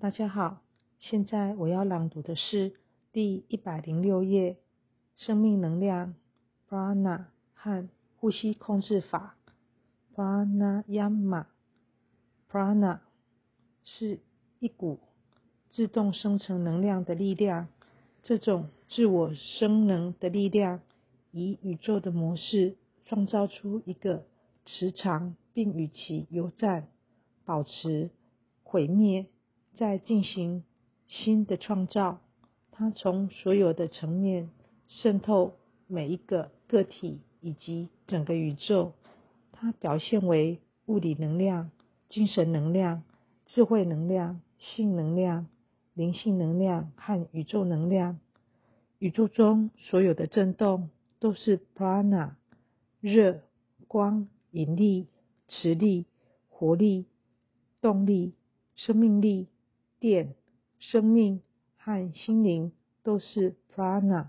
大家好，现在我要朗读的是第一百零六页《生命能量 Prana 和呼吸控制法 Pranayama》。Prana 是一股自动生成能量的力量，这种自我生能的力量，以宇宙的模式创造出一个磁场，并与其游战、保持、毁灭。在进行新的创造，它从所有的层面渗透每一个个体以及整个宇宙。它表现为物理能量、精神能量、智慧能量、性能量、灵性能量和宇宙能量。宇宙中所有的振动都是 prana，热、光、引力、磁力、活力、动力、生命力。电、生命和心灵都是 prana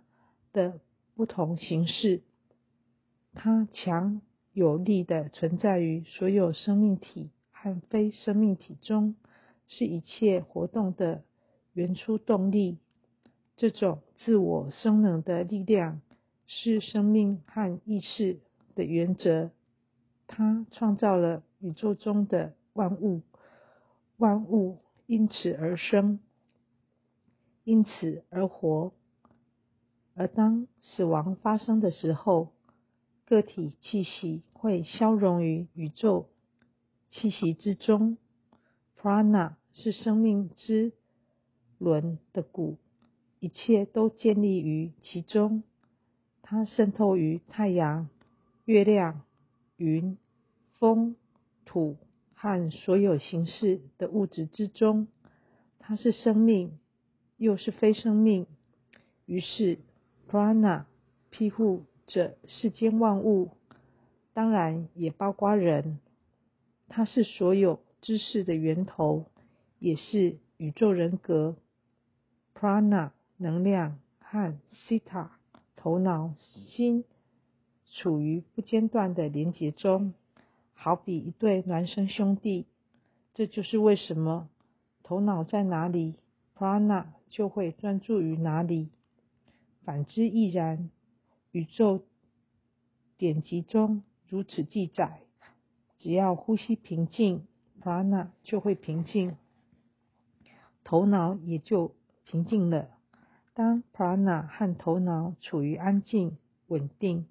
的不同形式。它强有力的存在于所有生命体和非生命体中，是一切活动的原初动力。这种自我生能的力量是生命和意识的原则。它创造了宇宙中的万物，万物。因此而生，因此而活。而当死亡发生的时候，个体气息会消融于宇宙气息之中。Prana 是生命之轮的骨，一切都建立于其中。它渗透于太阳、月亮、云、风、土。和所有形式的物质之中，它是生命，又是非生命。于是，prana 庇护着世间万物，当然也包括人。它是所有知识的源头，也是宇宙人格。prana 能量和 sita 头脑心处于不间断的连结中。好比一对孪生兄弟，这就是为什么头脑在哪里，prana 就会专注于哪里。反之亦然。宇宙典籍中如此记载：只要呼吸平静，prana 就会平静，头脑也就平静了。当 prana 和头脑处于安静、稳定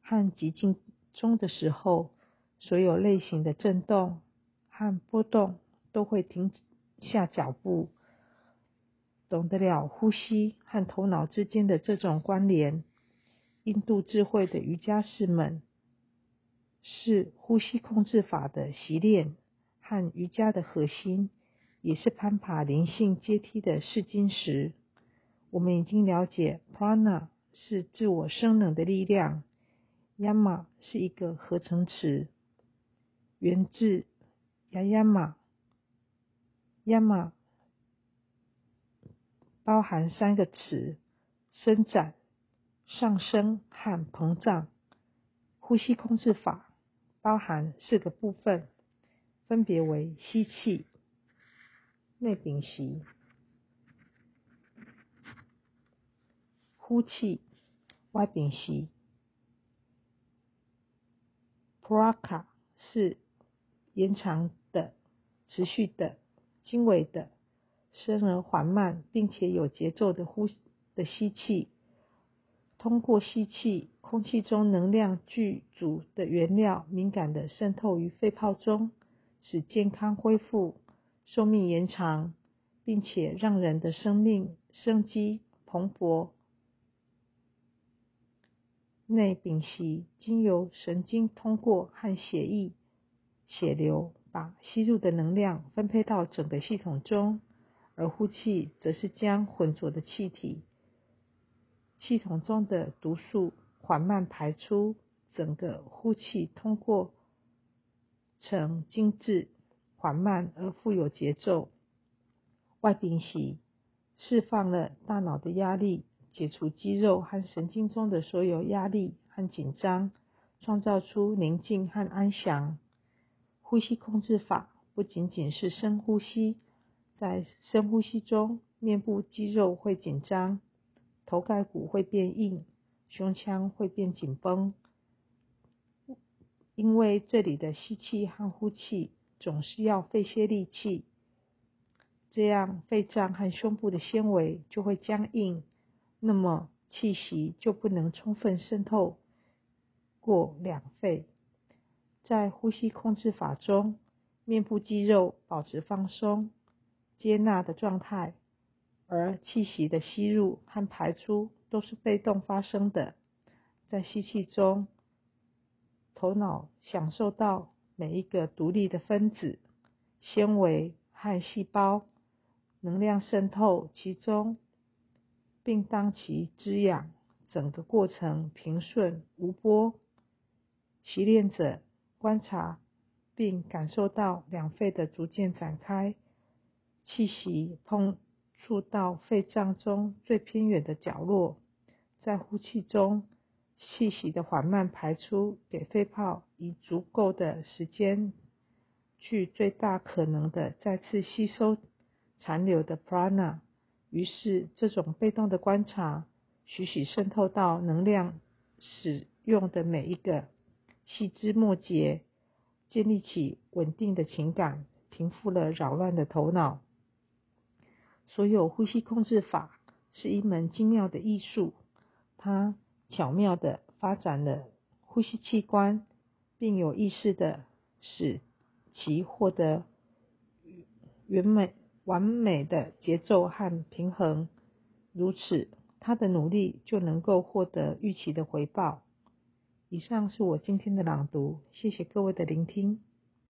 和寂静中的时候，所有类型的震动和波动都会停下脚步。懂得了呼吸和头脑之间的这种关联，印度智慧的瑜伽士们是呼吸控制法的习练和瑜伽的核心，也是攀爬灵性阶梯的试金石。我们已经了解，prana 是自我生能的力量，yama 是一个合成词。源自雅雅玛，雅玛包含三个词：伸展、上升和膨胀。呼吸控制法包含四个部分，分别为吸气、内屏息、呼气、外屏息。Praka 是延长的、持续的、经纬的、深而缓慢，并且有节奏的呼的吸气。通过吸气，空气中能量具足的原料敏感的渗透于肺泡中，使健康恢复、寿命延长，并且让人的生命生机蓬勃。内屏息，经由神经通过和血液。血流把吸入的能量分配到整个系统中，而呼气则是将浑浊的气体、系统中的毒素缓慢排出。整个呼气通过呈精致、缓慢而富有节奏。外屏息释放了大脑的压力，解除肌肉和神经中的所有压力和紧张，创造出宁静和安详。呼吸控制法不仅仅是深呼吸，在深呼吸中，面部肌肉会紧张，头盖骨会变硬，胸腔会变紧绷，因为这里的吸气和呼气总是要费些力气，这样肺脏和胸部的纤维就会僵硬，那么气息就不能充分渗透过两肺。在呼吸控制法中，面部肌肉保持放松、接纳的状态，而气息的吸入和排出都是被动发生的。在吸气中，头脑享受到每一个独立的分子、纤维和细胞能量渗透其中，并当其滋养，整个过程平顺无波。习练者。观察并感受到两肺的逐渐展开，气息碰触到肺脏中最偏远的角落，在呼气中，气息的缓慢排出，给肺泡以足够的时间去最大可能的再次吸收残留的 prana。于是，这种被动的观察，徐徐渗透到能量使用的每一个。细枝末节，建立起稳定的情感，平复了扰乱的头脑。所有呼吸控制法是一门精妙的艺术，它巧妙的发展了呼吸器官，并有意识的使其获得完美完美的节奏和平衡。如此，他的努力就能够获得预期的回报。以上是我今天的朗读，谢谢各位的聆听。